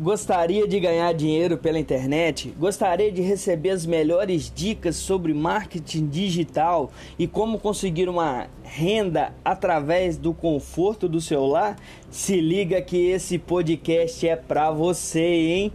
Gostaria de ganhar dinheiro pela internet? Gostaria de receber as melhores dicas sobre marketing digital e como conseguir uma renda através do conforto do celular? Se liga que esse podcast é para você, hein?